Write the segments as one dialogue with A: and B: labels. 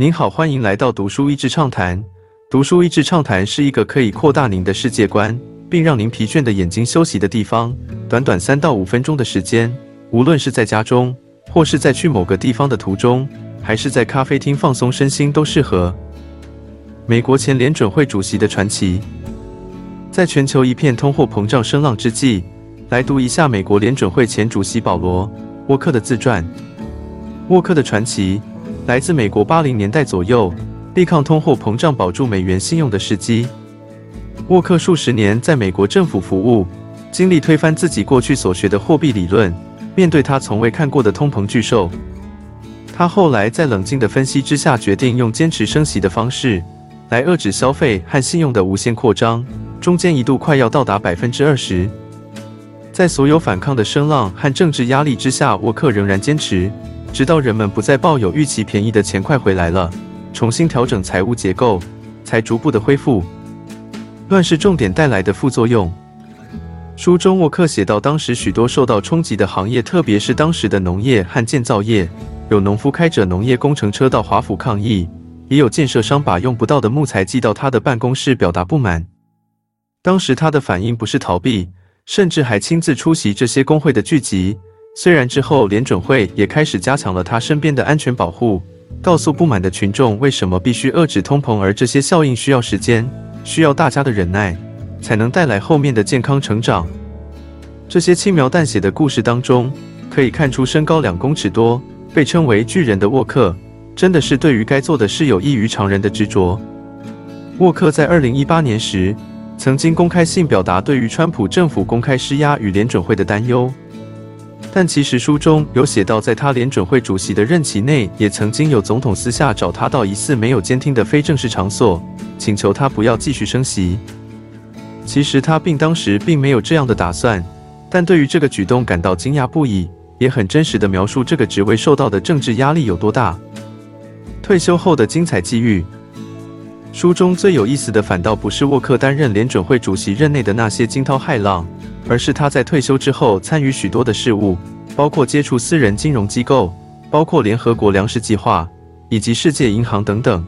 A: 您好，欢迎来到读书益智畅谈。读书益智畅谈是一个可以扩大您的世界观，并让您疲倦的眼睛休息的地方。短短三到五分钟的时间，无论是在家中，或是在去某个地方的途中，还是在咖啡厅放松身心，都适合。美国前联准会主席的传奇，在全球一片通货膨胀声浪之际，来读一下美国联准会前主席保罗·沃克的自传。沃克的传奇。来自美国八零年代左右，力抗通货膨胀、保住美元信用的时机。沃克数十年在美国政府服务，经历推翻自己过去所学的货币理论。面对他从未看过的通膨巨兽，他后来在冷静的分析之下，决定用坚持升息的方式来遏制消费和信用的无限扩张。中间一度快要到达百分之二十。在所有反抗的声浪和政治压力之下，沃克仍然坚持。直到人们不再抱有预期便宜的钱快回来了，重新调整财务结构，才逐步的恢复。乱世重点带来的副作用。书中沃克写到，当时许多受到冲击的行业，特别是当时的农业和建造业，有农夫开着农业工程车到华府抗议，也有建设商把用不到的木材寄到他的办公室表达不满。当时他的反应不是逃避，甚至还亲自出席这些工会的聚集。虽然之后联准会也开始加强了他身边的安全保护，告诉不满的群众为什么必须遏制通膨，而这些效应需要时间，需要大家的忍耐，才能带来后面的健康成长。这些轻描淡写的故事当中，可以看出身高两公尺多，被称为巨人的沃克，真的是对于该做的事有异于常人的执着。沃克在二零一八年时，曾经公开性表达对于川普政府公开施压与联准会的担忧。但其实书中有写到，在他联准会主席的任期内，也曾经有总统私下找他到疑似没有监听的非正式场所，请求他不要继续升席。其实他并当时并没有这样的打算，但对于这个举动感到惊讶不已，也很真实的描述这个职位受到的政治压力有多大。退休后的精彩际遇，书中最有意思的反倒不是沃克担任联准会主席任内的那些惊涛骇浪。而是他在退休之后参与许多的事务，包括接触私人金融机构，包括联合国粮食计划以及世界银行等等。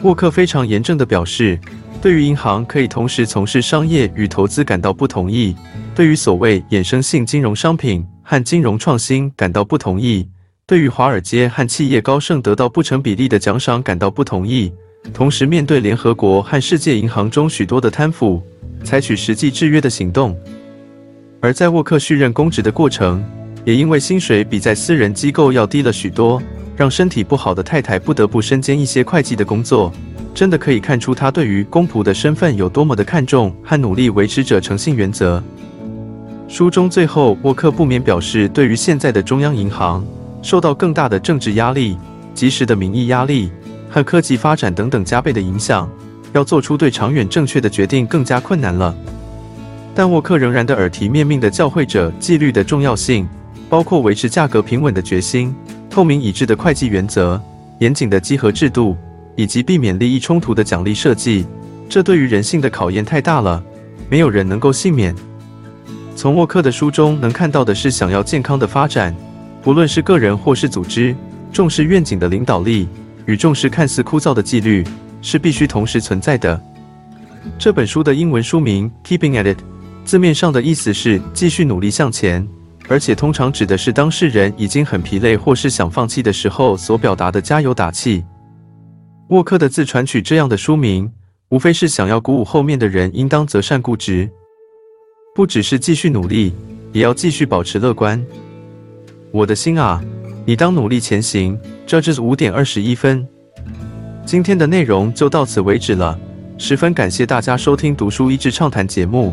A: 沃克非常严正地表示，对于银行可以同时从事商业与投资感到不同意，对于所谓衍生性金融商品和金融创新感到不同意，对于华尔街和企业高盛得到不成比例的奖赏感到不同意，同时面对联合国和世界银行中许多的贪腐。采取实际制约的行动，而在沃克续任公职的过程，也因为薪水比在私人机构要低了许多，让身体不好的太太不得不身兼一些会计的工作。真的可以看出他对于公仆的身份有多么的看重和努力维持着诚信原则。书中最后，沃克不免表示，对于现在的中央银行受到更大的政治压力、及时的民意压力和科技发展等等加倍的影响。要做出对长远正确的决定更加困难了，但沃克仍然的耳提面命地教会着纪律的重要性，包括维持价格平稳的决心、透明一致的会计原则、严谨的稽核制度，以及避免利益冲突的奖励设计。这对于人性的考验太大了，没有人能够幸免。从沃克的书中能看到的是，想要健康的发展，不论是个人或是组织，重视愿景的领导力与重视看似枯燥的纪律。是必须同时存在的。这本书的英文书名《Keeping at It》，字面上的意思是继续努力向前，而且通常指的是当事人已经很疲累或是想放弃的时候所表达的加油打气。沃克的自传取这样的书名，无非是想要鼓舞后面的人应当择善固执，不只是继续努力，也要继续保持乐观。我的心啊，你当努力前行。这是五点二十一分。今天的内容就到此为止了，十分感谢大家收听读书益智畅谈节目。